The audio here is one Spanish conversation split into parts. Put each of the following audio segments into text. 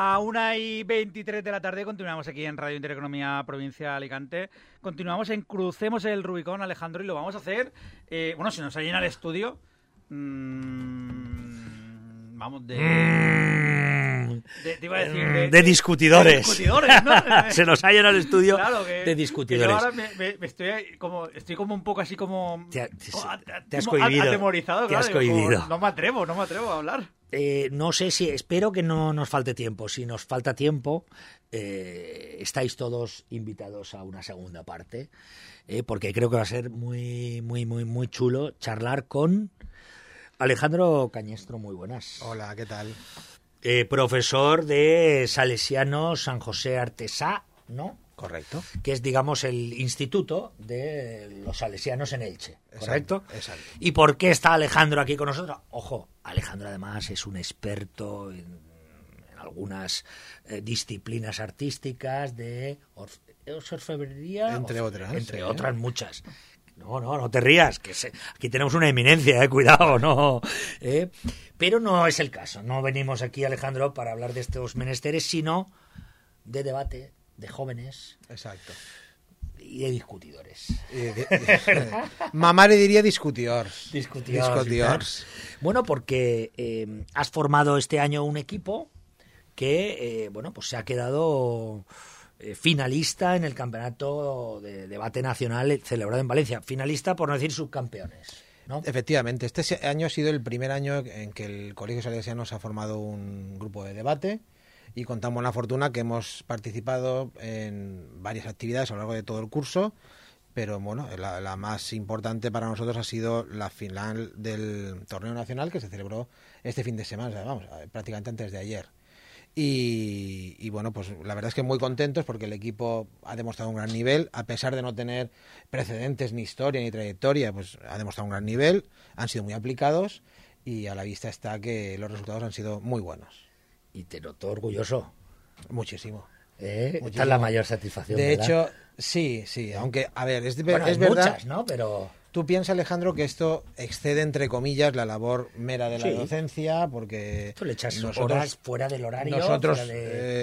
La una y 23 de la tarde continuamos aquí en Radio Intereconomía Provincia de Alicante. Continuamos en Crucemos el Rubicón, Alejandro, y lo vamos a hacer. eh, bueno, si nos llena el estudio. mm, vamos, de, de- Te iba a decir. Mm, de discutidores. de discutidores, ¿no? Se nos ha llenado el estudio Claro, que- de que discutidores. yo ahora me, me- me estoy ahí como estoy como un poco así como Te ha- te- como a- te has cohibido. atemorizado, Te has claro, digo, como, cohibido. no me atrevo, no me atrevo a hablar. Eh, no sé si, espero que no nos falte tiempo. Si nos falta tiempo, eh, estáis todos invitados a una segunda parte, eh, porque creo que va a ser muy, muy, muy, muy chulo charlar con Alejandro Cañestro. Muy buenas. Hola, ¿qué tal? Eh, profesor de Salesiano San José Artesá, ¿no? Correcto. Que es, digamos, el instituto de los salesianos en Elche, ¿correcto? Exacto, exacto. ¿Y por qué está Alejandro aquí con nosotros? Ojo, Alejandro además es un experto en, en algunas eh, disciplinas artísticas de orf- ¿es orfebrería, Entre otras, entre otras muchas. No, no, no te rías, que se- aquí tenemos una eminencia, eh, cuidado, no. eh. Pero no es el caso. No venimos aquí, Alejandro, para hablar de estos menesteres, sino de debate, de jóvenes Exacto. y de discutidores. Di- Mamá le diría discutiors. Discutiors, Discutiors. Bueno, porque eh, has formado este año un equipo que, eh, bueno, pues se ha quedado finalista en el campeonato de debate nacional celebrado en Valencia. Finalista, por no decir subcampeones. ¿no? Efectivamente, este se- año ha sido el primer año en que el Colegio Salesianos ha formado un grupo de debate y contamos la fortuna que hemos participado en varias actividades a lo largo de todo el curso, pero bueno, la, la más importante para nosotros ha sido la final del torneo nacional que se celebró este fin de semana, o sea, vamos, prácticamente antes de ayer. Y, y, bueno, pues la verdad es que muy contentos porque el equipo ha demostrado un gran nivel, a pesar de no tener precedentes, ni historia, ni trayectoria, pues ha demostrado un gran nivel, han sido muy aplicados y a la vista está que los resultados han sido muy buenos. Y te noto orgulloso. Muchísimo. ¿eh? Esta es la mayor satisfacción. De ¿verdad? hecho, sí, sí, aunque, a ver, es, Bueno, es verdad. muchas, ¿no? Pero Tú piensas, Alejandro, que esto excede, entre comillas, la labor mera de la Sí. docencia, porque tú le echas nosotros, horas fuera del horario. nosotros de-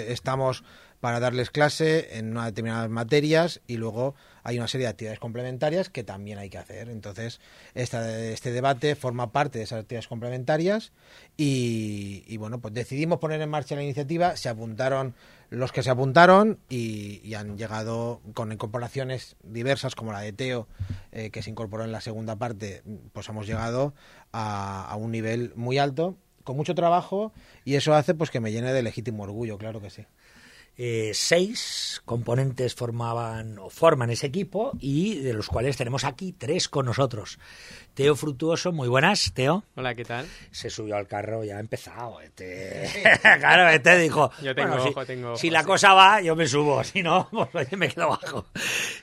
eh, estamos para darles clase en unas determinadas materias y luego hay una serie de actividades complementarias que también hay que hacer. Entonces, esta, este debate forma parte de esas actividades complementarias y, bueno, pues decidimos poner en marcha la iniciativa, se apuntaron los que se apuntaron y, y han llegado con incorporaciones diversas como la de Teo, eh, que se incorporó en la segunda parte, pues hemos llegado a, a un nivel muy alto, con mucho trabajo y eso hace pues que me llene de legítimo orgullo, claro que sí. Eh, seis componentes formaban o forman ese equipo y de los cuales tenemos aquí tres con nosotros. Teo Frutuoso, muy buenas, Teo. Hola, ¿qué tal? Se subió al carro, ya ha empezado. Este... claro, este dijo. Yo tengo bueno, si- tengo ojo, Si la sí. cosa va, yo me subo. Si no, pues oye, me quedo abajo.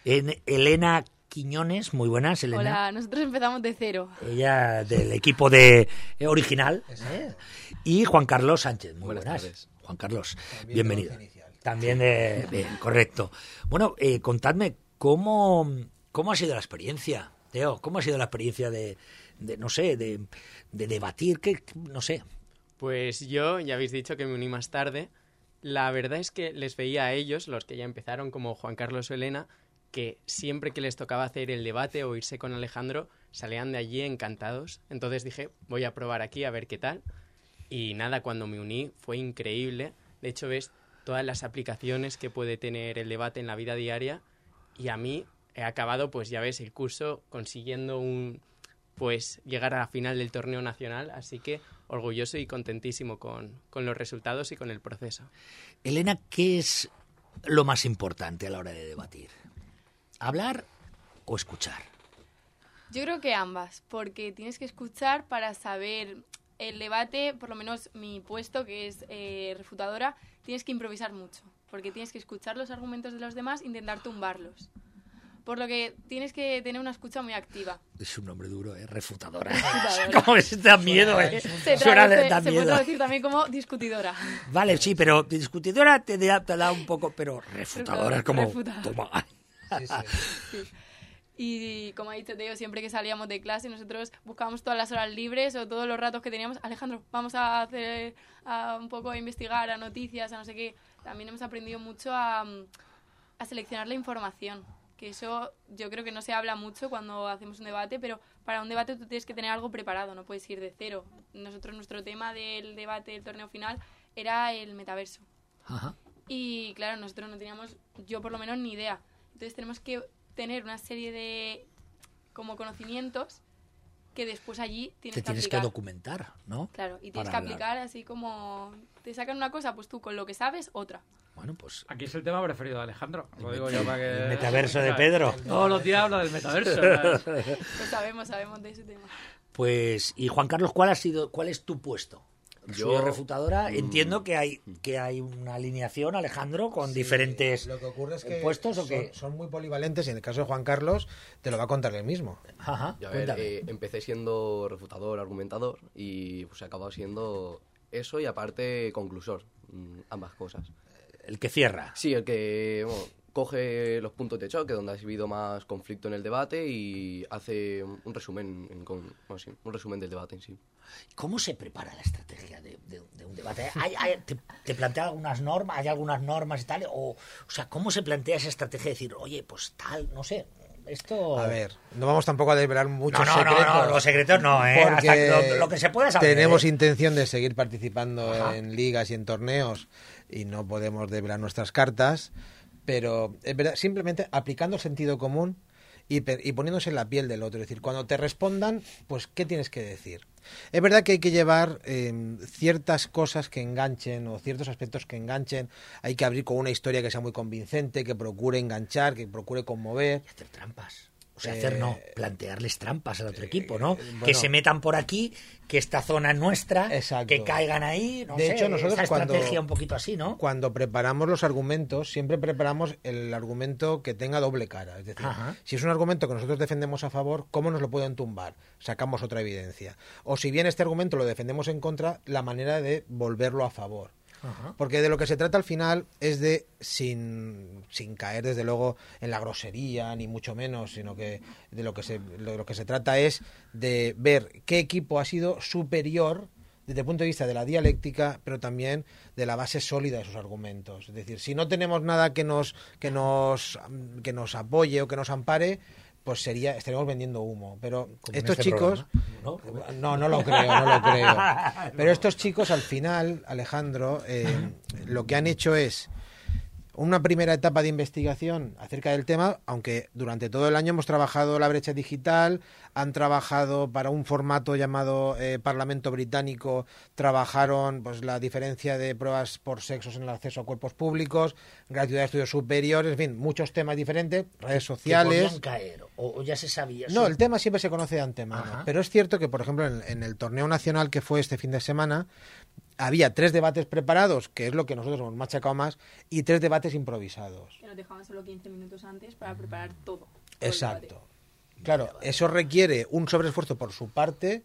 En Elena Quiñones, muy buenas, Elena. Hola, nosotros empezamos de cero. Ella del equipo de eh, original. ¿eh? Y Juan Carlos Sánchez, muy Buenas. Juan Carlos, También bienvenido. También bien, correcto. Bueno, eh, contadme, ¿cómo, ¿cómo ha sido la experiencia, Teo? ¿Cómo ha sido la experiencia de, de, no sé, de, de debatir? ¿Qué, no sé. Pues yo, ya habéis dicho que me uní más tarde. La verdad es que les veía a ellos, los que ya empezaron, como Juan Carlos o Elena, que siempre que les tocaba hacer el debate o irse con Alejandro, salían de allí encantados. Entonces dije, voy a probar aquí a ver qué tal. Y nada, cuando me uní fue increíble. De hecho, ves todas las aplicaciones que puede tener el debate en la vida diaria. Y a mí he acabado, pues ya ves, el curso consiguiendo un, pues llegar a la final del torneo nacional, así que orgulloso y contentísimo con, con los resultados y con el proceso. Elena, ¿qué es lo más importante a la hora de debatir? ¿Hablar o escuchar? Yo creo que ambas, porque tienes que escuchar para saber el debate, por lo menos mi puesto, que es eh, refutadora, tienes que improvisar mucho, porque tienes que escuchar los argumentos de los demás e intentar tumbarlos. Por lo que tienes que tener una escucha muy activa. Es un nombre duro, ¿eh? Refutadora. Refutadora. Como que se te da miedo, ¿eh? Se, Suena de- traduce- da se puede miedo. traducir también como discutidora. Vale, sí, pero discutidora te da, te da un poco, pero refutadora es como... Refutadora. Toma. Sí, sí. Y como ha dicho Teo, siempre que salíamos de clase, nosotros buscábamos todas las horas libres o todos los ratos que teníamos. Alejandro, vamos a hacer a un poco a investigar, a noticias, a no sé qué. También hemos aprendido mucho a, a seleccionar la información. Que eso yo creo que no se habla mucho cuando hacemos un debate, pero para un debate tú tienes que tener algo preparado, no puedes ir de cero. Nosotros, nuestro tema del debate del torneo final era el metaverso. Ajá. Y claro, nosotros no teníamos, yo por lo menos, ni idea. Entonces tenemos que tener una serie de como conocimientos que después allí tienes Te que tienes que aplicar. documentar, ¿no? Claro, y tienes Para que hablar. aplicar así como te sacan una cosa, pues tú con lo que sabes, otra. Bueno, pues Aquí es el tema preferido de Alejandro. Lo digo yo para que... el metaverso de Pedro. Todos los días habla del metaverso. Pues sabemos, sabemos de ese tema. Pues, y Juan Carlos, ¿cuál ha sido, cuál es tu puesto? Yo- refutadora. Mm. Entiendo que hay que hay una alineación, Alejandro, con diferentes Lo que ocurre es que puestos o son, qué. son muy polivalentes y en el caso de Juan Carlos te lo va a contar él mismo. Ajá, Yo, a ver, eh, empecé siendo refutador, argumentador y pues he acabado siendo eso y aparte conclusor, mm, ambas cosas. el que cierra. Sí, el que bueno, coge los puntos de choque donde ha habido más conflicto en el debate y hace un un resumen, en con- bueno, sí, un resumen del debate en sí. ¿Cómo se prepara la estrategia de, de- de un debate? ¿Hay- hay- te, te plantea algunas normas? ¿Hay algunas normas y tal? O, o sea, ¿cómo se plantea esa estrategia de decir, oye, pues tal, no sé, esto... A ver, no vamos tampoco a desvelar muchos No, no, no, secretos. no, los secretos no, ¿eh? Hasta lo, lo que se pueda saber. Tenemos ¿eh? intención de seguir participando Ajá. en ligas y en torneos y no podemos desvelar nuestras cartas, pero es verdad, simplemente aplicando sentido común y, y poniéndose en la piel del otro. Es decir, cuando te respondan, pues, ¿qué tienes que decir? Es verdad que hay que llevar eh, ciertas cosas que enganchen o ciertos aspectos que enganchen. Hay que abrir con una historia que sea muy convincente, que procure enganchar, que procure conmover. Y hacer trampas. O sea, Eh, hacer no, plantearles trampas al otro equipo, ¿no? que se metan por aquí, que esta zona es nuestra, Exacto. que caigan ahí, no De sé, hecho, nosotros esa cuando- estrategia un poquito así, ¿no? Cuando preparamos los argumentos, siempre preparamos el argumento que tenga doble cara. Es decir, Ajá. si es un argumento que nosotros defendemos a favor, ¿cómo nos lo pueden tumbar? Sacamos otra evidencia. O si bien este argumento lo defendemos en contra, la manera de volverlo a favor. Porque de lo que se trata al final es de, sin, sin caer desde luego en la grosería, ni mucho menos, sino que de lo que se, de lo que se trata es de ver qué equipo ha sido superior desde el punto de vista de la dialéctica, pero también de la base sólida de sus argumentos. Es decir, si no tenemos nada que nos, que nos, que nos apoye o que nos ampare, pues sería, estaríamos vendiendo humo. Pero Como estos este chicos, no, no lo creo, no lo creo. Pero estos chicos al final, Alejandro, eh, lo que han hecho es una primera etapa de investigación acerca del tema, aunque durante todo el año hemos trabajado la brecha digital, han trabajado para un formato llamado eh, Parlamento Británico, trabajaron pues la diferencia de pruebas por sexos en el acceso a cuerpos públicos, gratuidad de estudios superiores, en fin, muchos temas diferentes, redes Que sociales. podían caer, o, o ya se sabía. No, el tema siempre se conoce de antemano. Ajá. Pero es cierto que, por ejemplo, en, en el torneo nacional que fue este fin de semana, había tres debates preparados, que es lo que nosotros hemos machacado más, y tres debates improvisados. Que nos dejaban solo 15 minutos antes para preparar todo. todo Exacto. Claro, eso requiere un sobreesfuerzo por su parte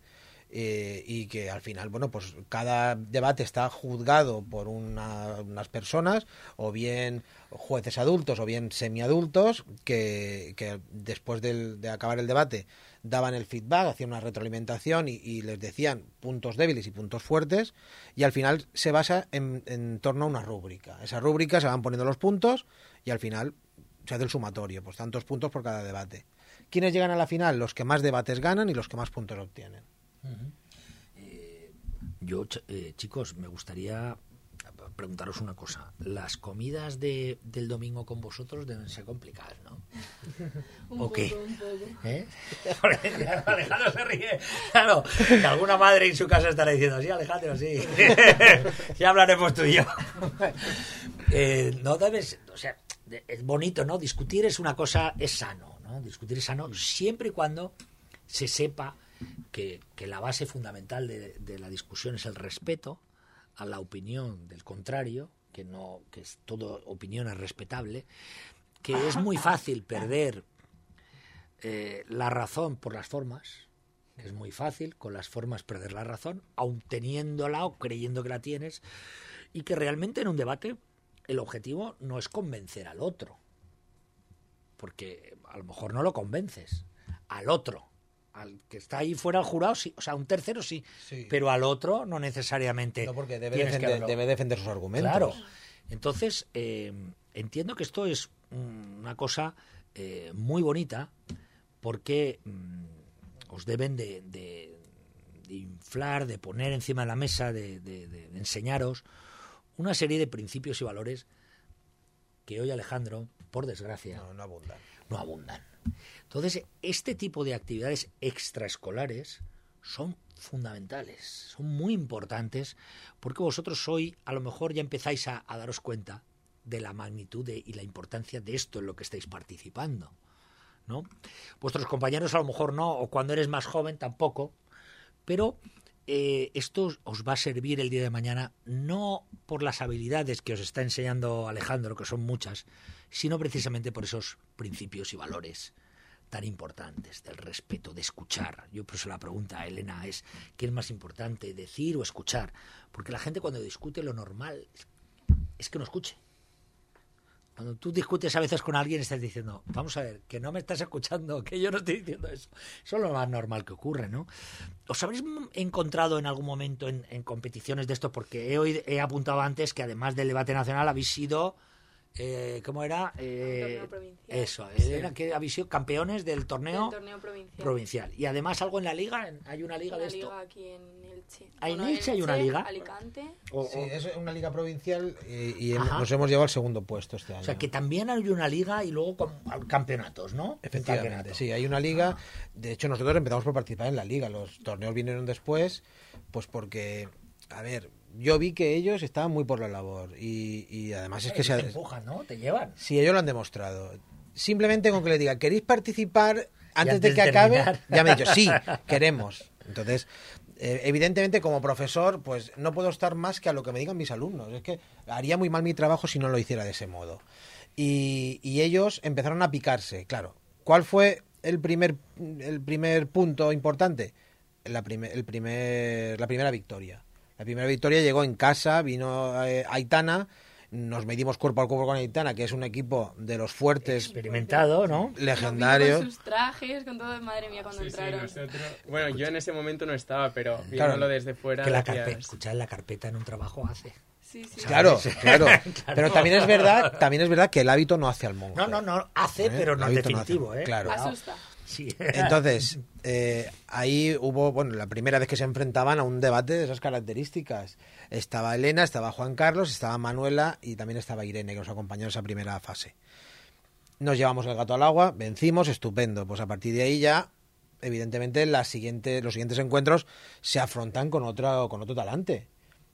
eh, y que al final, bueno, pues cada debate está juzgado por una- unas personas, o bien jueces adultos o bien semiadultos, que, que después del- de acabar el debate daban el feedback, hacían una retroalimentación y, les decían puntos débiles y puntos fuertes, y al final se basa en, en torno a una rúbrica. Esa rúbrica se van poniendo los puntos y al final se hace el sumatorio, pues tantos puntos por cada debate. ¿Quiénes llegan a la final? Los que más debates ganan y los que más puntos obtienen. Yo, ch- eh, chicos, me gustaría preguntaros una cosa. Las comidas de, del domingo con vosotros deben ser complicadas, ¿no? Un ¿O poco, qué? un poco. ¿Eh? Alejandro se ríe. Claro, que alguna madre en su casa estará diciendo, sí, Alejandro, sí. ya hablaremos tú y yo. Eh, no debes, o sea, es bonito, ¿no? Discutir es una cosa, es sano, ¿no? Discutir es sano siempre y cuando se sepa que, la base fundamental de, la discusión es el respeto a la opinión del contrario, que no, que es todo opinión es respetable, que es muy fácil perder eh, la razón por las formas, es muy fácil con las formas perder la razón, aun teniéndola o creyendo que la tienes, y que realmente en un debate el objetivo no es convencer al otro. porque a lo mejor no lo convences. Al otro, al que está ahí fuera al jurado, sí, o sea, un tercero sí, Sí. pero al otro no necesariamente. No, porque debe defender, haberlo- debe defender sus argumentos. Claro. Entonces, eh, entiendo que esto es una cosa eh, muy bonita porque mm, os deben de, de- de inflar, de poner encima de la mesa, de, de- de- de enseñaros una serie de principios y valores que hoy Alejandro, por desgracia, No, no abundan. No abundan. Entonces, este tipo de actividades extraescolares son fundamentales, son muy importantes, porque vosotros hoy a lo mejor ya empezáis a, daros cuenta de la magnitud y la importancia de esto en lo que estáis participando. ¿no? Vuestros compañeros a lo mejor no, o cuando eres más joven tampoco, pero eh, esto os- os va a servir el día de mañana no por las habilidades que os está enseñando Alejandro, que son muchas, sino precisamente por esos principios y valores tan importantes del respeto, de escuchar. Yo por eso la pregunta a Elena es, ¿qué es más importante, decir o escuchar? Porque la gente cuando discute lo normal es- que no escuche. Cuando tú discutes a veces con alguien estás diciendo, vamos a ver, que no me estás escuchando, que yo no estoy diciendo eso. Eso es lo más normal que ocurre, ¿no? ¿Os habréis encontrado en algún momento en, competiciones de esto? Porque he apuntado antes que además del debate nacional habéis sido, eh, ¿cómo era? Eh, torneo provincial. Eso, era que habéis sido campeones del torneo, Del torneo provincial. provincial. Y además algo en la liga, ¿En- ¿hay una liga Una de esto? liga aquí en Elche. Ah, ¿en Bueno, Elche hay una liga? Alicante. O- Sí, es una liga provincial y, nos hemos llevado al segundo puesto este año. o sea, que también hay una liga y luego com- campeonatos, ¿no? Efectivamente, campeonato. sí, hay una liga. De hecho, nosotros empezamos por participar en la liga. Los torneos vinieron después, pues porque, a ver, yo vi que ellos estaban muy por la labor. Y, y además es que se, te empujan, ¿no? Te llevan. Sí, ellos lo han demostrado. Simplemente con que les diga, ¿queréis participar antes, antes de que acabe? Ya me he dicho, sí, queremos. Entonces, eh, evidentemente, como profesor, pues no puedo estar más que a lo que me digan mis alumnos. Es que haría muy mal mi trabajo si no lo hiciera de ese modo. Y, y ellos empezaron a picarse, claro. ¿Cuál fue el primer, el primer punto importante? La, primer, el primer, la primera victoria. La primera victoria llegó en casa, vino eh, Aitana, nos medimos cuerpo a cuerpo con Aitana, que es un equipo de los fuertes Experimentado, ¿no? Legendarios. Con sus trajes, con todo, madre mía, cuando Sí, sí, entraron. nosotros... Bueno, yo en ese momento no estaba, pero Claro. viéndolo desde fuera... Que la carpeta, escuchar la carpeta en un trabajo hace. Sí, sí. Claro, claro. Claro. Pero también es verdad, también es verdad que el hábito no hace al monje. No, no, no, hace, ¿Eh? pero no es no definitivo, ¿eh? Claro. Cuidado. Entonces, eh, ahí hubo, bueno, la primera vez que se enfrentaban a un debate de esas características. Estaba Elena, estaba Juan Carlos, estaba Manuela y también estaba Irene, que nos acompañó en esa primera fase. Nos llevamos el gato al agua, vencimos, estupendo. Pues a partir de ahí ya, evidentemente, la siguiente, los siguientes encuentros se afrontan con, otra, con otro talante.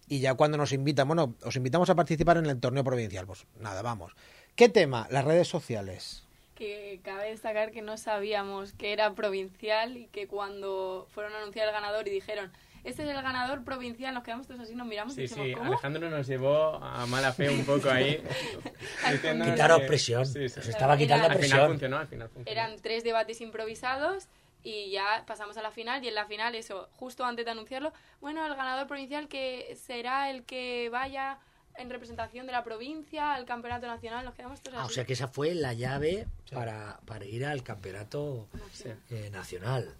Y ya cuando nos invitan, bueno, os invitamos a participar en el torneo provincial. Pues nada, vamos. ¿Qué tema? Las redes sociales. Que cabe destacar que no sabíamos que era provincial y que cuando fueron a anunciar el ganador y dijeron, este es el ganador provincial, nos quedamos todos así, nos miramos y Sí, dijimos, sí, ¿cómo? Alejandro nos llevó a mala fe un poco ahí. Quitaros que- presión. Sí, sí. Os estaba Era- quitando Al final presión. funcionó, al final funcionó. Eran tres debates improvisados y ya pasamos a la final y en la final eso, justo antes de anunciarlo, bueno, el ganador provincial que será el que vaya en representación de la provincia al campeonato nacional, nos quedamos todos Ah, o así. sea que esa fue la llave para, para ir al campeonato Sí. eh, nacional.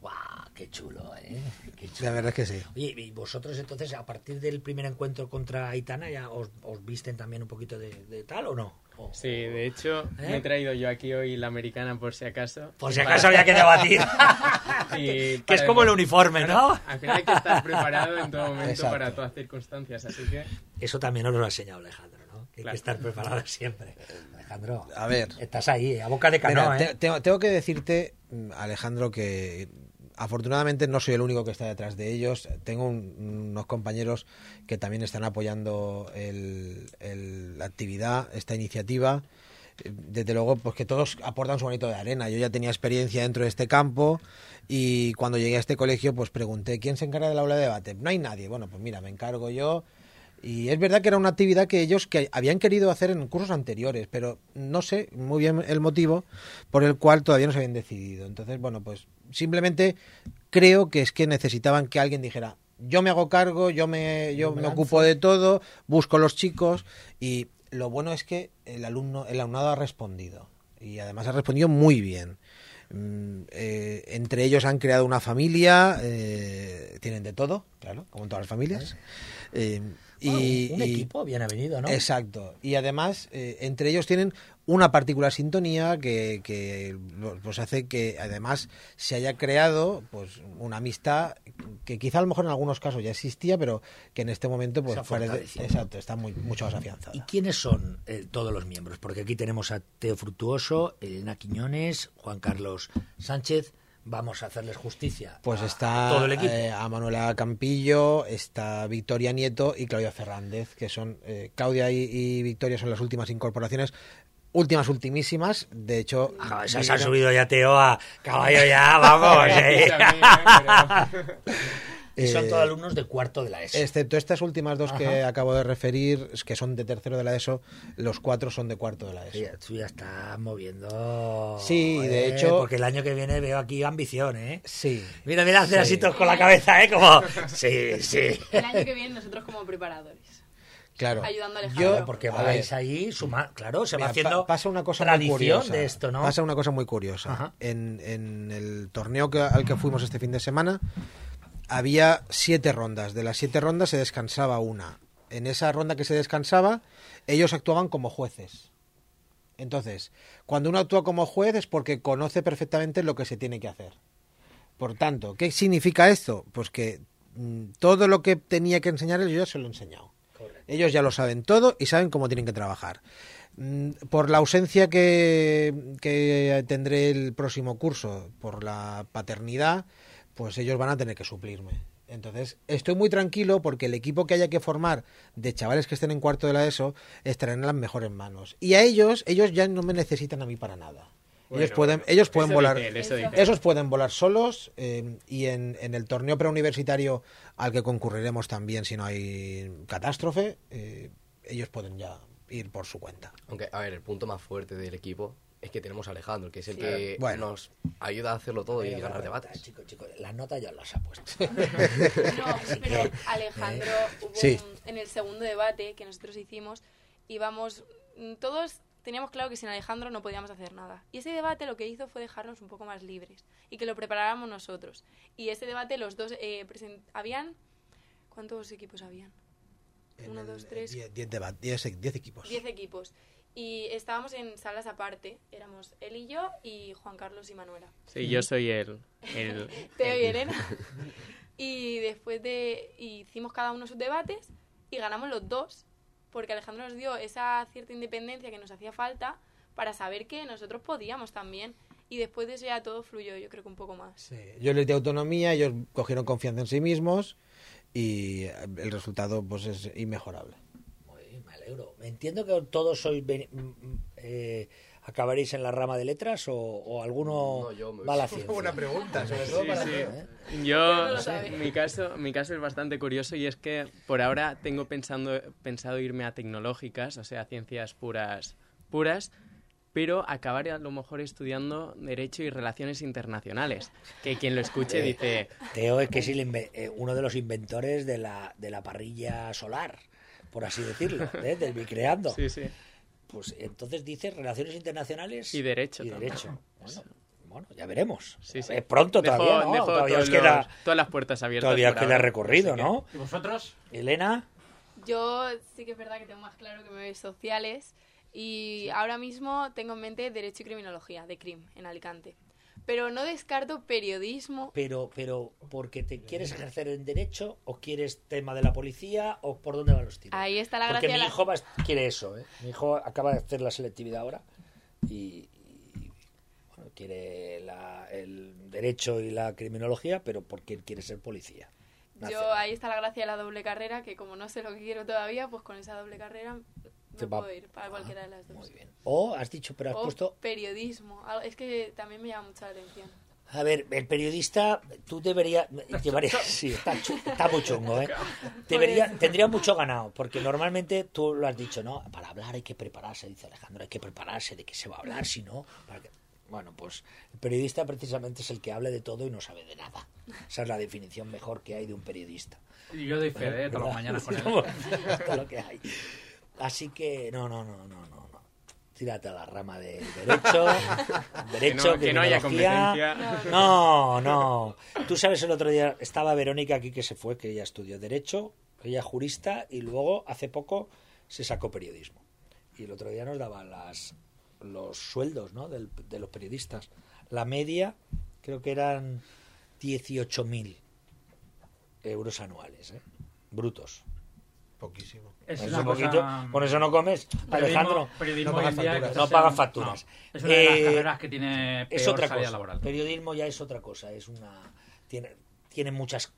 ¡Guau! ¡Qué chulo, eh! Qué chulo. La verdad es que sí. Oye, y vosotros entonces, a partir del primer encuentro contra Aitana, ¿ya os, os visten también un poquito de, de tal o no? Sí, de hecho, ¿Eh? me he traído yo aquí hoy la americana por si acaso. Por si acaso había que debatir. Y que es como el uniforme, ¿no? Al final hay que estar preparado en todo momento Exacto. para todas circunstancias, así que... Eso también os lo ha enseñado Alejandro, ¿no? Que hay que estar preparado siempre. Alejandro, A ver. estás ahí, a boca de canoa, te- ¿eh? tengo, tengo que decirte, mm, Alejandro, que afortunadamente no soy el único que está detrás de ellos. Tengo un- unos compañeros que también están apoyando el- la actividad, esta iniciativa. Eh, Desde luego, pues que todos aportan su granito de arena. Yo ya tenía experiencia dentro de este campo y cuando llegué a este colegio, pues pregunté, ¿quién se encarga del aula de debate? No hay nadie. Bueno, pues mira, me encargo yo. Y es verdad que era una actividad que ellos que habían querido hacer en cursos anteriores, pero no sé muy bien el motivo por el cual todavía no se habían decidido. Entonces, bueno, pues simplemente creo que es que necesitaban que alguien dijera, yo me hago cargo, yo me, yo me me lanzo". ocupo de todo, busco los chicos y lo bueno es que el alumno, el alumnado ha respondido. y además ha respondido muy bien. Mm, eh, entre ellos han creado una familia, eh, tienen de todo, claro, como en todas las familias. Eh, y, un y- equipo bien avenido, ¿no? Exacto. Y además, eh, entre ellos tienen una particular sintonía que, que pues hace que además se haya creado pues una amistad que quizá a lo mejor en algunos casos ya existía, pero que en este momento pues parece- exacto, está muy, mucho más afianzada. ¿Y quiénes son eh, todos los miembros? Porque aquí tenemos a Teo Fructuoso, Elena Quiñones, Juan Carlos Sánchez. Vamos a hacerles justicia. Pues a- está a todo el equipo. eh, a Manuela Campillo, está Victoria Nieto y Claudia Fernández, que son eh, Claudia y, y Victoria son las últimas incorporaciones, últimas ultimísimas. De hecho, Ah, se, se ha subido ya Teo a caballo ya, vamos. eh. Y son Eh, todos alumnos de cuarto de la ESO. Excepto estas últimas dos que acabo de referir, que son de tercero de la ESO, los cuatro son de cuarto de la ESO. Sí, tú ya estás moviendo. Sí, de eh, hecho- Porque el año que viene veo aquí ambición, ¿eh? Sí. Mira, mira, hacer Sí. así todos con la cabeza, ¿eh? Como. Sí, sí. El año que viene nosotros como preparadores. Claro. Ayudando a Alejandro. Yo, Porque a vais ver, ahí, suma... claro, se va haciendo. pa- pasa una cosa muy curiosa. de esto, ¿no? Pasa una cosa muy curiosa. En el torneo que- al que fuimos este fin de semana, había siete rondas. De las siete rondas se descansaba una. En esa ronda que se descansaba, ellos actuaban como jueces. Entonces, cuando uno actúa como juez es porque conoce perfectamente lo que se tiene que hacer. Por tanto, ¿qué significa esto? Pues que mm, todo lo que tenía que enseñar yo ya se lo he enseñado. Ellos ya lo saben todo y saben cómo tienen que trabajar. Mm, Por la ausencia que, que tendré el próximo curso, por la paternidad, pues ellos van a tener que suplirme. Entonces, estoy muy tranquilo porque el equipo que haya que formar de chavales que estén en cuarto de la ESO estarán en las mejores manos. Y a ellos, ellos ya no me necesitan a mí para nada. ellos Bueno, pueden, ellos pueden eso volar. dice él, eso. Esos pueden volar solos eh, y en, en el torneo preuniversitario al que concurriremos también si no hay catástrofe, eh, ellos pueden ya ir por su cuenta. Aunque, a ver, el punto más fuerte del equipo es que tenemos a Alejandro, que es el Sí. que Bueno. nos ayuda a hacerlo todo y ganar debates. Chicos, chicos, las notas ya las ha puesto. No, pero que, Alejandro, hubo Sí. un- en el segundo debate que nosotros hicimos, íbamos, mm, todos teníamos claro que sin Alejandro no podíamos hacer nada. Y ese debate lo que hizo fue dejarnos un poco más libres y que lo preparáramos nosotros. Y ese debate los dos, eh, habían, ¿cuántos equipos habían? Uno, dos, tres, 10 deba- diez- diez equipos. diez equipos. Y estábamos en salas aparte, éramos él y yo y Juan Carlos y Manuela. Sí, yo soy el... el Teo y Elena. Y después de. Hicimos cada uno sus debates y ganamos los dos, porque Alejandro nos dio esa cierta independencia que nos hacía falta para saber que nosotros podíamos también. Y después de eso ya todo fluyó, yo creo que un poco más. Sí, Yo les di autonomía, ellos cogieron confianza en sí mismos y el resultado pues es inmejorable. Alegro. Entiendo que todos sois mm, mm, eh, acabaréis en la rama de letras o, o alguno No, yo me- va a la ciencia. pregunta, sobre Sí, sí. ¿eh? Yo, no mi caso, mi caso es bastante curioso y es que por ahora tengo pensando, pensado irme a tecnológicas, o sea, ciencias puras, puras, pero acabar a lo mejor estudiando Derecho y Relaciones Internacionales, que quien lo escuche dice, Teo es que es el eh, uno de los inventores de la, de la parrilla solar, por así decirlo, ¿eh? del bicreando. sí, sí, Pues entonces dice relaciones internacionales y Derecho. y derecho. Bueno, bueno, ya veremos. Sí, sí. Es pronto Dejo- todavía, ¿no? dejo todavía os queda, los- todas las puertas abiertas. todavía queda ahora, recorrido, que- ¿no? ¿Y vosotros? Elena, Yo sí que es verdad que tengo más claro que me voy sociales y ahora mismo tengo en mente Derecho y Criminología, de CRIM, en Alicante. Pero no descarto periodismo. pero, pero porque te quieres ejercer en derecho o quieres tema de la policía o por dónde van los tiros. Ahí está la Porque gracia de mi la- hijo va quiere eso, ¿eh? Mi hijo acaba de hacer la selectividad ahora y, y, bueno, quiere la- el derecho y la criminología, pero porque él quiere ser policía. Yo ahí está la gracia de la doble carrera, que como no sé lo que quiero todavía, pues con esa doble carrera Te me va- puedo ir para cualquiera de las dos. Muy bien. O has dicho, pero has O puesto periodismo. Es que también me llama mucho la atención. A ver, el periodista, tú deberías, llevarías, sí, está, está muy chungo, ¿eh? Debería, tendría mucho ganado, porque normalmente tú lo has dicho, ¿no? Para hablar hay que prepararse, dice Alejandro, hay que prepararse de qué se va a hablar, si no, para que- bueno, pues el periodista precisamente es el que hable de todo y no sabe de nada. Esa es la definición mejor que hay de un periodista. Y yo doy fe de todas las mañanas con él. Es lo que hay. Así que, no, no, no, no, no, no. tírate a la rama de derecho, derecho, que no, que no haya competencia. No, no. Tú sabes, el otro día estaba Verónica aquí que se fue, que ella estudió Derecho, ella jurista y luego hace poco se sacó periodismo. Y el otro día nos daban las, los sueldos ¿no? del- de los periodistas. La media creo que eran 18.000 euros anuales, ¿eh? brutos. Poquísimo. Es Eso poquito, con eso no comes, Periodismo- Alejandro. periodismo no pagas No pagas facturas. no, es una de las Eh, carreras que tiene es otra salida cosa. laboral. Periodismo ya es otra cosa, es una tiene tiene muchas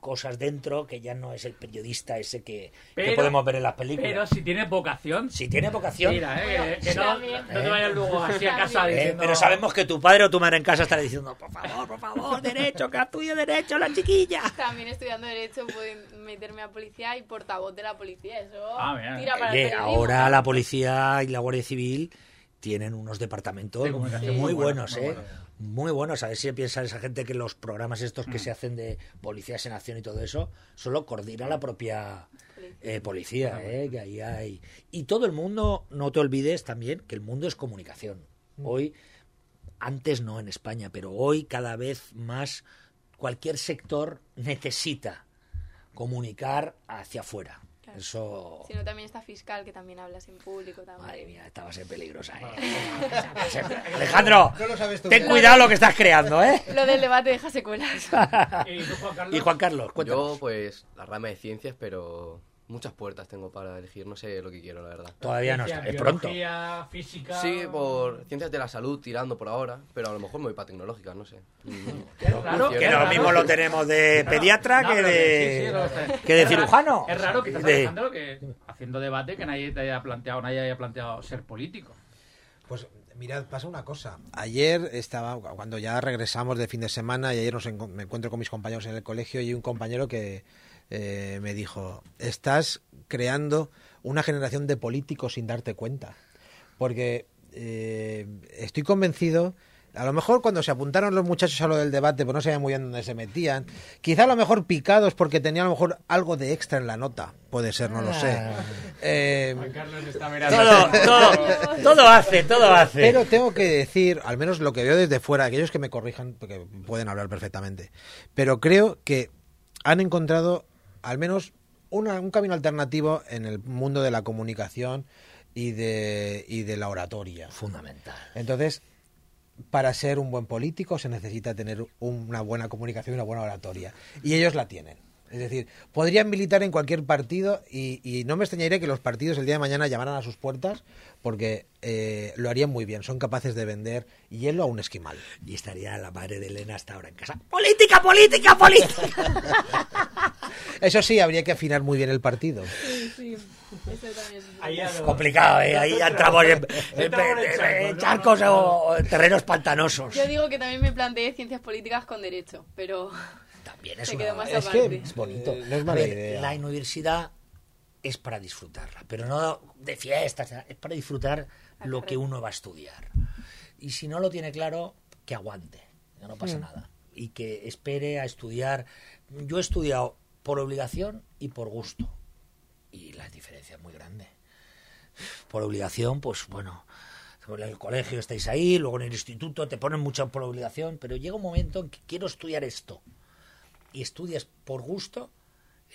cosas dentro que ya no es el periodista ese que, podemos ver en las películas. Pero si tiene vocación, si tiene vocación, mira, eh, Bueno, que, que no, te vayas luego así a casa eh, diciendo... pero sabemos que tu padre o tu madre en casa estará diciendo, por favor, por favor, derecho, que estudie derecho la chiquilla. También estudiando Derecho puedo meterme a policía y portavoz de la policía. Eso Ah, mira. tira para Oye, el periodismo. ahora la policía y la Guardia Civil tienen unos departamentos muy muy buenos, muy ¿eh? buenos. Muy buenos. A ver si piensa esa gente que los programas estos Mm. que se hacen de policías en acción y todo eso, solo coordina la propia eh, policía, ¿eh? Que ahí hay. Y todo el mundo, no te olvides también que el mundo es comunicación. Hoy, antes no en España, pero hoy cada vez más cualquier sector necesita comunicar hacia afuera. Claro. Eso. Si no, también está fiscal, que también hablas en público. También. Madre mía, estabas en peligrosa, ¿eh? Alejandro, No lo sabes tú. ten cuidado lo que estás creando, ¿eh? Lo del debate deja secuelas. ¿Y Juan Carlos? Y Juan Carlos, cuéntanos. Yo, pues, la rama de ciencias, pero muchas puertas tengo para elegir. No sé lo que quiero, la verdad. Todavía no está, es pronto. física... Sí, por ciencias de la salud tirando por ahora, pero a lo mejor me voy para tecnológicas, no sé. Mm, raro, Que lo mismo lo tenemos de pediatra No, que de, que de Es raro- cirujano. Es raro, De- Alejandro, que haciendo debate que nadie te haya planteado, nadie haya planteado ser político. Pues mirad, pasa una cosa. Ayer estaba, cuando ya regresamos de fin de semana, y ayer nos enco- me encuentro con mis compañeros en el colegio y un compañero que eh, me dijo, estás creando una generación de políticos sin darte cuenta. Porque eh, estoy convencido... A lo mejor cuando se apuntaron los muchachos a lo del debate, pues no sabían muy bien dónde se metían. Quizá a lo mejor picados porque tenían a lo mejor algo de extra en la nota. Puede ser, no lo sé. Ah. Eh, Carlos está mirando. Todo, todo, todo hace, todo hace. pero tengo que decir, al menos lo que veo desde fuera, aquellos que me corrijan, porque pueden hablar perfectamente, pero creo que han encontrado al menos una- un camino alternativo en el mundo de la comunicación y de, y de la oratoria. Fundamental. Entonces, para ser un buen político se necesita tener una buena comunicación y una buena oratoria. Y ellos la tienen. Es decir, podrían militar en cualquier partido y, y no me extrañaría que los partidos el día de mañana llamaran a sus puertas porque eh, lo harían muy bien. Son capaces de vender hielo a un esquimal. Y estaría la madre de Elena hasta ahora en casa. ¡Política, política, política! Eso sí, habría que afinar muy bien el partido. Sí, eso también es Ahí Complicado, ¿eh? Ahí entramos en, en- Entramos en en- charcos, en ¿no? charcos o o en terrenos pantanosos. Yo digo que también me planteé ciencias políticas con derecho, pero También es una... Es que Es bonito. Eh, no es A mala ver, idea. La universidad es para disfrutarla, pero no de fiestas, es para disfrutar lo que uno va a estudiar. Y si no lo tiene claro, que aguante, no pasa nada. Y que espere a estudiar. Yo he estudiado por obligación y por gusto. Y la diferencia es muy grande. Por obligación, pues bueno, en el colegio estáis ahí, luego en el instituto te ponen mucho por obligación, pero llega un momento en que quiero estudiar esto y estudias por gusto,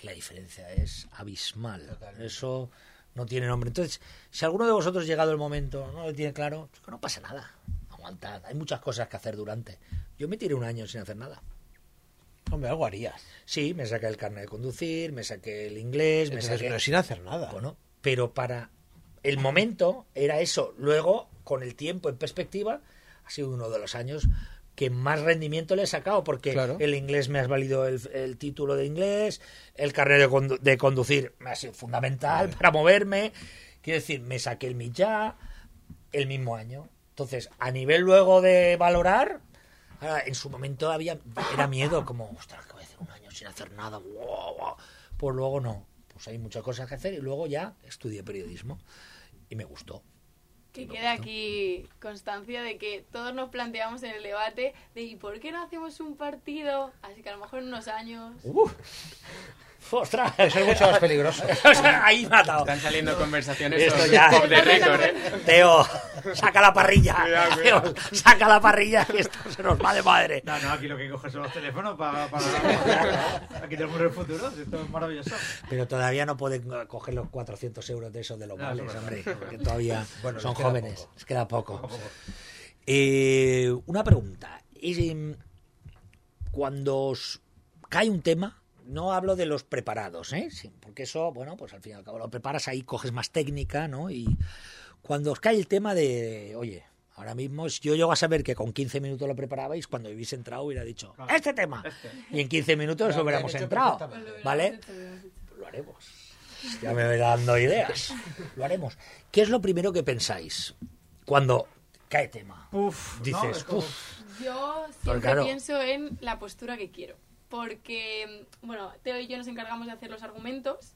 y la diferencia es abismal. Eso no tiene nombre. Entonces, si alguno de vosotros llegado el momento no lo tiene claro, que no pasa nada. Aguantad. Hay muchas cosas que hacer durante. Yo me tiré un año sin hacer nada. Hombre, algo harías. Sí, me saqué el carnet de conducir, me saqué el inglés, me saqué... pero sin hacer nada. Bueno, pero para el momento era eso. Luego, con el tiempo en perspectiva, ha sido uno de los años que más rendimiento le he sacado, porque Claro. el inglés me ha valido el, el título de inglés, el carnet de, condu- de conducir me ha sido fundamental para moverme. Quiero decir, me saqué el MIT-Ya el mismo año. Entonces, a nivel luego de valorar, ahora, en su momento había era miedo, como, ostras, que voy a hacer un año sin hacer nada. guau, guau". Pues luego no. Pues hay muchas cosas que hacer y luego ya estudié periodismo y me gustó. Que quede aquí constancia de que todos nos planteamos en el debate de ¿y por qué no hacemos un partido? Así que a lo mejor en unos años... ¡Ostras! Eso es mucho más peligroso. O sea, ahí dado. Están saliendo conversaciones Esto ya- de récord, ¿eh? Teo, saca la parrilla. Cuidado, cuidado. Teo, saca la parrilla que esto se nos va de madre. No, no, aquí lo que coges son los teléfonos para... para... Aquí tenemos el futuro, esto es maravilloso. Pero todavía no pueden coger los 400 euros de esos de los No, eso hombre, porque todavía Bueno, son jóvenes. poco. Les queda poco. Eh, una pregunta. Es, em, cuando os cae un tema, no hablo de los preparados, ¿eh? Sí, porque eso, bueno, pues al fin y al cabo lo preparas ahí, coges más técnica, ¿no? Y cuando os cae el tema de, oye, ahora mismo, si yo llego a saber que con 15 minutos lo preparabais, cuando habéis entrado hubiera dicho, Claro. este tema. Este. Y en 15 minutos Lo hubiéramos entrado. ¿vale? Lo haremos. Ya me voy dando ideas. Lo haremos. ¿Qué es lo primero que pensáis cuando cae tema? Uf, ¿no? Dices, como- "Uf". Yo siempre claro. pienso en la postura que quiero. Porque, bueno, Teo y yo nos encargamos de hacer los argumentos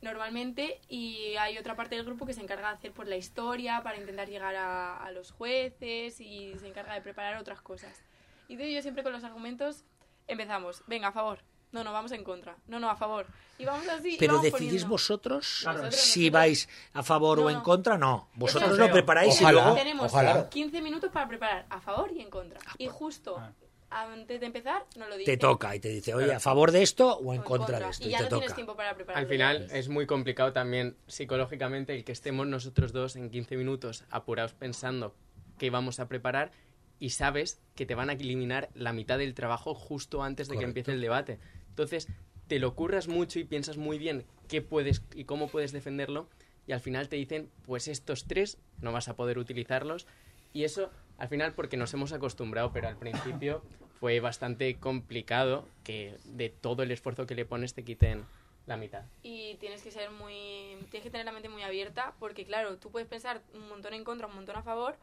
normalmente y hay otra parte del grupo que se encarga de hacer pues, la historia para intentar llegar a, a los jueces y se encarga de preparar otras cosas. Y Teo y yo siempre con los argumentos empezamos, venga, a favor. No, no, vamos en contra. No, no, a favor. Y vamos así. y Pero vamos decidís poniendo. vosotros Nosotros, si vais a favor o No, en no. contra, no. Vosotros lo preparáis Ojalá. y luego... Tenemos ojalá. 15 minutos para preparar a favor y en contra. Y justo Ah. Antes de empezar, no lo dice. Te toca y te dice, oye, a favor de esto o en o contra de esto. Y Y ya te no tienes tiempo para preparar. Al final es muy complicado también psicológicamente el que estemos nosotros dos en 15 minutos apurados pensando qué vamos a preparar y sabes que te van a eliminar la mitad del trabajo justo antes de que empiece el debate. Entonces, te lo curras mucho y piensas muy bien qué puedes y cómo puedes defenderlo y al final te dicen, pues estos tres no vas a poder utilizarlos y eso al final porque nos hemos acostumbrado, pero al principio fue bastante complicado que de todo el esfuerzo que le pones te quiten la mitad. Y tienes que ser muy. Tienes que tener la mente muy abierta, porque claro, tú puedes pensar un montón en contra, un montón a favor,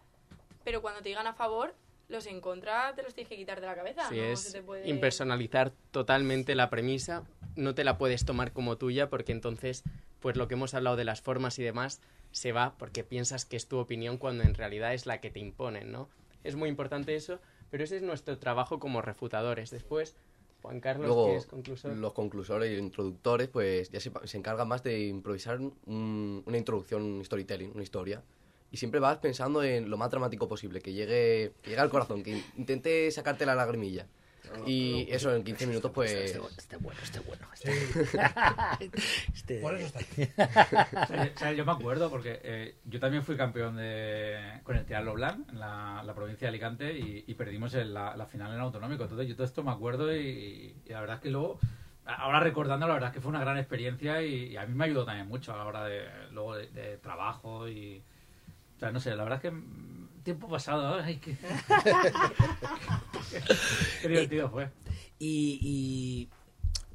pero cuando te digan a favor, los en contra te los tienes que quitar de la cabeza. Sí, no es se te puede- impersonalizar totalmente la premisa, no te la puedes tomar como tuya porque entonces, pues lo que hemos hablado de las formas y demás se va porque piensas que es tu opinión cuando en realidad es la que te imponen, ¿no? Es muy importante eso, pero ese es nuestro trabajo como refutadores. Después, Juan Carlos, Luego, que es conclusor. los conclusores y introductores, pues ya se, se encargan más de improvisar un- una introducción, un storytelling, una historia. Y siempre vas pensando en lo más dramático posible, que llegue, que llegue al corazón, que intente sacarte la lagrimilla. Y eso en 15 minutos, pues... Este, este bueno, este bueno. Este, este- Por eso está aquí. O sea, o sea, yo me acuerdo porque eh, yo también fui campeón de, con el Teatro Blanc en la, la provincia de Alicante y, y perdimos en la, la final en el autonómico. Entonces yo todo esto me acuerdo y, y la verdad es que luego, ahora recordando, la verdad es que fue una gran experiencia y, y a mí me ayudó también mucho a la hora de, luego de, de trabajo y... O sea, no sé, la verdad es que tiempo pasado, ¿eh? Ay, qué... qué divertido fue. y, y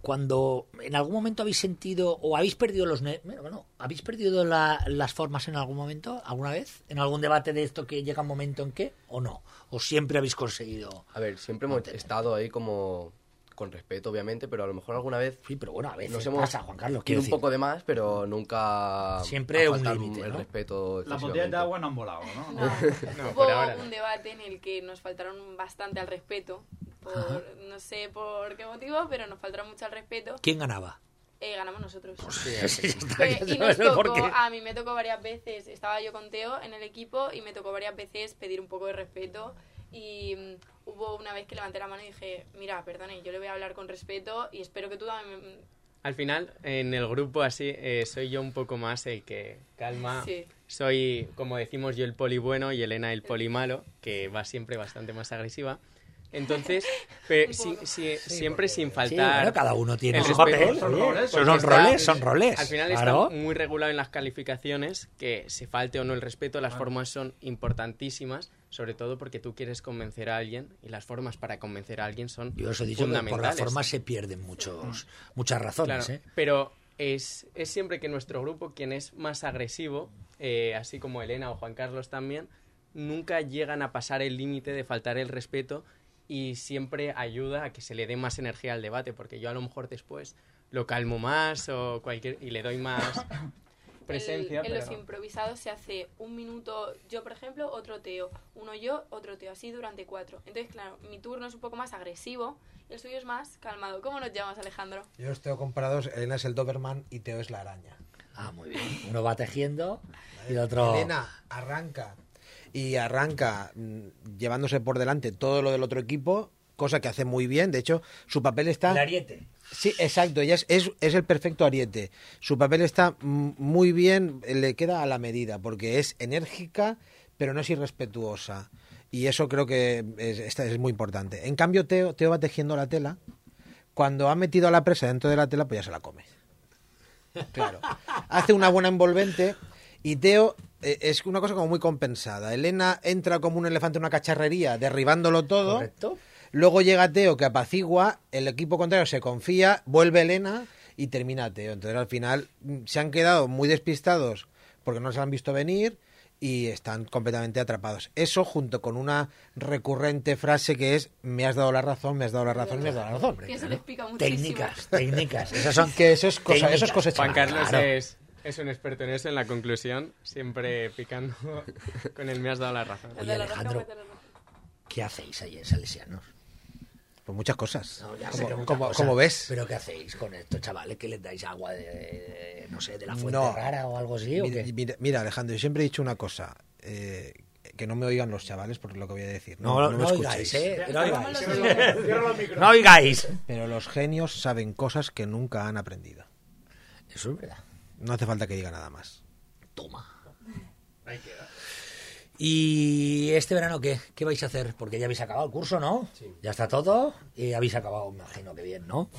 cuando en algún momento habéis sentido o habéis perdido los bueno, bueno, habéis perdido la- las formas en algún momento alguna vez en algún debate de esto que llega un momento en que o no o siempre habéis conseguido A ver, siempre hemos estado ahí como con respeto, obviamente, pero a lo mejor alguna vez sí pero bueno a veces nos hemos pasa Juan Carlos quiero un decir poco de más, pero nunca Siempre un límite, el ¿no? respeto. Las botellas de agua no han volado, ¿no? No. No, Hubo por ahora no. un debate en el que nos faltaron bastante al respeto. Por, no sé por qué motivo, pero nos faltaron mucho al respeto. quién ganaba Eh, ganamos nosotros. Sí, y nos tocó, a mí me tocó varias veces, estaba yo con Teo en el equipo y me tocó varias veces pedir un poco de respeto y mm, hubo una vez que levanté la mano y dije, mira, perdone, yo le voy a hablar con respeto y espero que tú también... me- Al final, en el grupo así, eh, soy yo un poco más el que calma. Sí. Soy, como decimos, yo el poli bueno y Elena el poli malo, que va siempre bastante más agresiva. Entonces, pe- si- si- siempre sin Sí, faltar... bueno, cada uno tiene el su respeto. papel Son roles, son, porque está- roles son roles Al final claro. está muy regulado en las calificaciones que se falte o no el respeto, las Claro. formas son importantísimas, sobre todo porque tú quieres convencer a alguien y las formas para convencer a alguien son yo os he dicho que por la fundamentales. forma se pierden muchos muchas razones Claro, ¿eh? pero es, es siempre que nuestro grupo, quien es más agresivo, eh, así como Elena o Juan Carlos también, nunca llegan a pasar el límite de faltar el respeto y siempre ayuda a que se le dé más energía al debate, porque yo a lo mejor después lo calmo más o cualquier y le doy más presencia, el- en los improvisados se hace un minuto yo, por ejemplo, otro Teo, uno yo, otro Teo, así durante cuatro. Entonces, claro, mi turno es un poco más agresivo y el suyo es más calmado. ¿Cómo nos llamas, Alejandro? Yo los tengo comparados, Elena es el Doberman y Teo es la araña. Ah, muy bien. Uno va tejiendo y el otro... Elena arranca y arranca mm, llevándose por delante todo lo del otro equipo, cosa que hace muy bien. De hecho, su papel está... El ariete. Sí, exacto, ella es, es, el perfecto ariete. Su papel está muy bien, le queda a la medida, porque es enérgica, pero no es irrespetuosa. Y eso creo que es, es muy importante. En cambio, Teo, Teo va tejiendo la tela. Cuando ha metido a la presa dentro de la tela, pues ya se la come. Claro. Hace una buena envolvente y Teo eh, es una cosa como muy compensada. Elena entra como un elefante en una cacharrería, derribándolo todo. ¿Correcto? Luego llega Teo que apacigua, el equipo contrario se confía, vuelve Elena y termina Teo. Entonces al final mm, se han quedado muy despistados porque no se han visto venir y están completamente atrapados. Eso junto con una recurrente frase que es me has dado la razón, me has dado la razón, me has dado la razón. Que eso le explica. Técnicas, técnicas. Esas son Que eso es cosa, técnicas. eso es cosecha. Juan Carlos Claro. es, es un experto en eso, en la conclusión, siempre picando con el me has dado la razón. Oye, Alejandro. ¿Qué hacéis ahí en Salesianos? Pues muchas cosas. No, ya sé que como, muchas como- cosas, como ves. ¿Pero qué hacéis con estos chavales? ¿Que les dais agua de, de- no sé, de la fuente No. rara o algo así? ¿o Mira, qué? mira- mira, Alejandro, yo siempre he dicho una cosa. eh, que no me oigan los chavales por lo que voy a decir. No, no, me oigáis, escuchéis. ¿eh? Que no oigáis. Cierra No oigáis. Pero los genios saben cosas que nunca han aprendido. Eso es verdad. No hace falta que diga nada más. Toma. ¿Y este verano qué? ¿Qué vais a hacer? Porque ya habéis acabado el curso, ¿no? Ya está todo y habéis acabado, me imagino que bien, ¿no?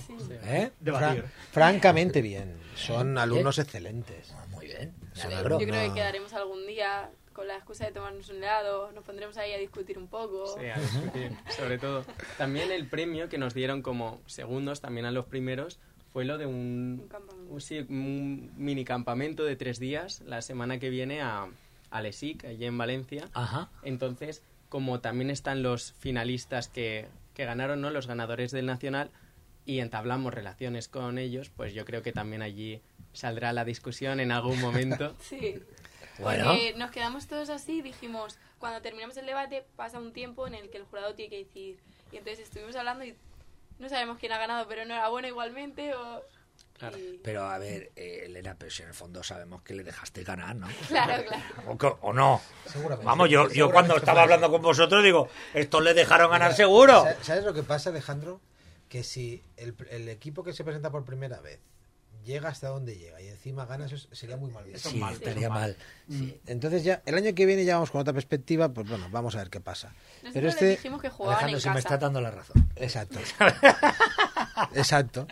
¿Eh? Debatir. Fra- francamente bien. Son alumnos excelentes. Ah, Muy bien. Yo creo que quedaremos algún día con la excusa de tomarnos un helado, nos pondremos ahí a discutir un poco. Sí, a discutir, sobre todo. También el premio que nos dieron como segundos, también a los primeros, fue lo de un, Un campamento. un, sí, un mini campamento de tres días la semana que viene a, a Lesic, allí en Valencia. Ajá. Entonces, como también están los finalistas que, que ganaron, ¿no? Los ganadores del Nacional, y entablamos relaciones con ellos, pues yo creo que también allí saldrá la discusión en algún momento. Sí. Bueno. Porque nos quedamos todos así y dijimos, cuando terminamos el debate pasa un tiempo en el que el jurado tiene que decidir. Y entonces estuvimos hablando y no sabemos quién ha ganado, pero enhorabuena igualmente. O... Claro. y- Pero a ver, eh, Elena, pero si en el fondo sabemos que le dejaste ganar, ¿no? Claro, claro. ¿O, no? Seguramente. Vamos, yo, yo cuando estaba hablando con vosotros digo, estos le dejaron ganar seguro. Sa- ¿Sabes lo que pasa, Alejandro? Que si el, el equipo que se presenta por primera vez llega hasta donde llega y encima gana, eso sería muy mal visto. Sí, mal, estaría eso mal. Sí. Entonces ya, el año que viene ya vamos con otra perspectiva, pues bueno, vamos a ver qué pasa. Nosotros Pero este... dijimos que jugaban Alejandro, en si me está dando la razón. Exacto. Exacto.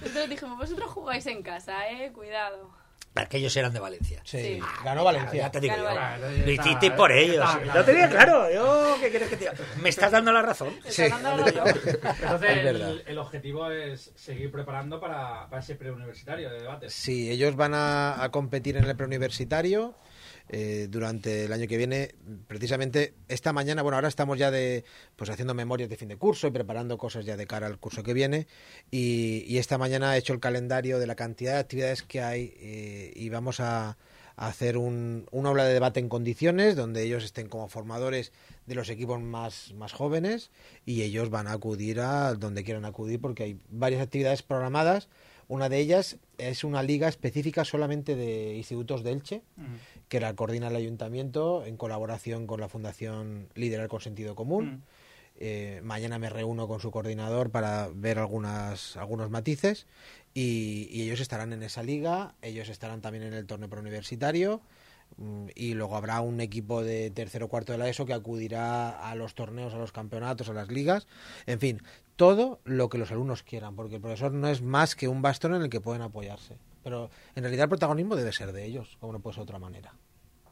Nosotros dijimos, vosotros jugáis en casa, eh, cuidado. Aquellos eran de Valencia. Sí. Sí. Ganó Valencia. Ya te digo yo. Lo hicisteis por ellos. Lo tenía claro. Yo, ¿qué quieres que te diga? Me estás dando la razón. Sí. dando la razón. Entonces, Es verdad. el, el objetivo es seguir preparando para, para ese preuniversitario de debates. Sí, ellos van a, a competir en el preuniversitario eh, durante el año que viene. Precisamente esta mañana, bueno, ahora estamos ya de pues haciendo memorias de fin de curso y preparando cosas ya de cara al curso que viene. Y, esta mañana he hecho el calendario de la cantidad de actividades que hay eh, y vamos a, a hacer un, una aula de debate en condiciones donde ellos estén como formadores de los equipos más, más jóvenes y ellos van a acudir a donde quieran acudir porque hay varias actividades programadas. Una de ellas es una liga específica solamente de institutos de Elche, que la coordina el ayuntamiento en colaboración con la Fundación Liderar con Sentido Común. Eh, mañana me reúno con su coordinador para ver algunas, algunos matices y, y ellos estarán en esa liga, ellos estarán también en el torneo preuniversitario mm, y luego habrá un equipo de tercero o cuarto de la ESO que acudirá a los torneos, a los campeonatos, a las ligas, en fin, todo lo que los alumnos quieran, porque el profesor no es más que un bastón en el que pueden apoyarse. Pero en realidad el protagonismo debe ser de ellos, como no puede ser de otra manera.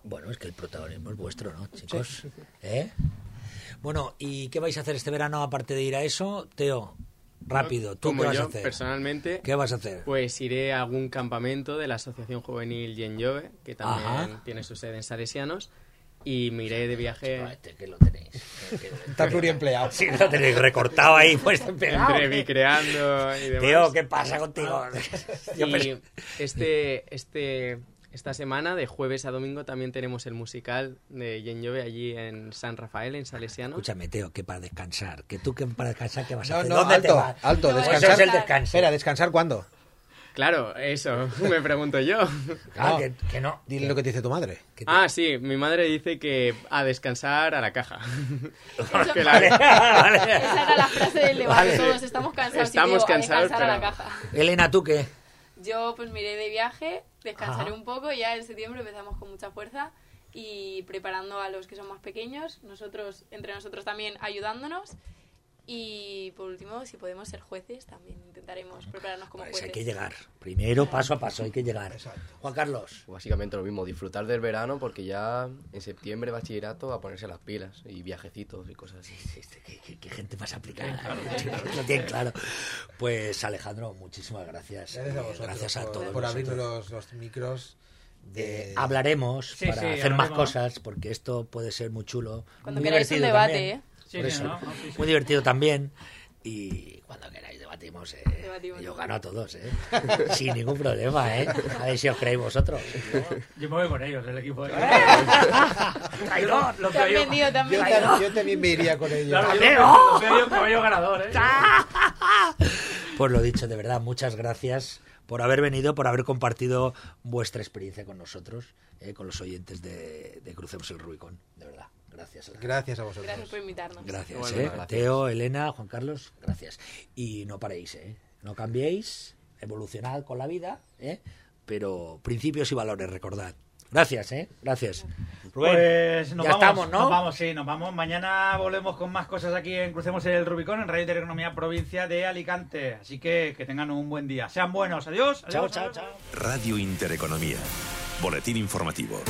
Bueno, es que el protagonismo es vuestro, ¿no, chicos? ¿Eh? Bueno, ¿y qué vais a hacer este verano aparte de ir a eso? Teo, rápido, ¿tú Como qué vas yo, a hacer? personalmente, ¿Qué vas a hacer? Pues iré a algún campamento de la Asociación Juvenil Yen Jove, que también Ajá. tiene su sede en Salesianos, y me iré de viaje Ah, este que lo tenéis. Está pluriempleado. Sí, lo tenéis recortado ahí, pues pegado. entre Vicreando y demás. Tío, ¿qué pasa contigo? Yo y este, este, esta semana, de jueves a domingo, también tenemos el musical de Jen Jove allí en San Rafael, en Salesiano. Escúchame, Teo, que para descansar. Que tú que para descansar, ¿qué vas a No, hacer? no, ¿Dónde te alto, vas? alto, descansar. Eso es el descanso. Espera, ¿descansar cuándo? Claro, eso, me pregunto yo. Ah, No. que, que no. Dile lo que te dice tu madre. que te- Ah, sí, mi madre dice que a descansar a la caja. Eso- Que la- Vale, vale. Esa era la frase del debate. Vale. Todos estamos cansados. Estamos y digo, a cansados, descansar a la pero- caja. Elena, ¿tú qué? Yo pues me iré de viaje, descansaré Ajá. un poco y ya en septiembre empezamos con mucha fuerza y preparando a los que son más pequeños, nosotros entre nosotros también ayudándonos y por último si podemos ser jueces también intentaremos prepararnos como Pues hay jueces. que llegar. Primero, paso a paso, hay que llegar. Juan Carlos. Básicamente lo mismo, disfrutar del verano porque ya en septiembre bachillerato a ponerse las pilas y viajecitos y cosas así. Este, qué, qué- qué gente más aplicada. Lo tienen claro. Pues Alejandro, muchísimas gracias. Gracias a vosotros Gracias a por, todos. por abrirnos vosotros. los, los micros. De... Eh, hablaremos Sí, para sí, hacer más cosas porque esto puede ser muy chulo. Cuando muy queráis un debate, también. ¿eh? Sí, Por eso, ¿no? No, sí, sí. Muy divertido también. Y cuando queráis debatimos. eh. Debatimos. Yo gano a todos, ¿eh? sin ningún problema. ¿eh? A ver si os creéis vosotros. Yo me voy con ellos, el equipo. ¡Traidor! Lo Te han veo- vendido, te han Yo, vendido. tam- yo también me iría con ellos. Claro, yo lo yo caballo ganador, ¿eh? Pues lo dicho, de verdad, muchas gracias por haber venido, por haber compartido vuestra experiencia con nosotros, eh, con los oyentes de, de Crucemos el Rubicón. De verdad, gracias. Gracias a vosotros. Gracias por invitarnos. Gracias, Bueno, eh. gracias. Teo, Elena, Juan Carlos, gracias. Y no paréis, ¿eh? No cambiéis, evolucionad con la vida, ¿eh? Pero principios y valores, recordad. Gracias, ¿eh? Gracias. Rubén, Pues nos ya vamos, estamos, ¿no? Nos vamos, sí, nos vamos. Mañana volvemos con más cosas aquí en Crucemos el Rubicón, en Radio Intereconomía Provincia de Alicante. Así que que tengan un buen día. Sean buenos. Adiós. Chao, adiós, chao, adiós. chao. Radio Intereconomía. Boletín informativo.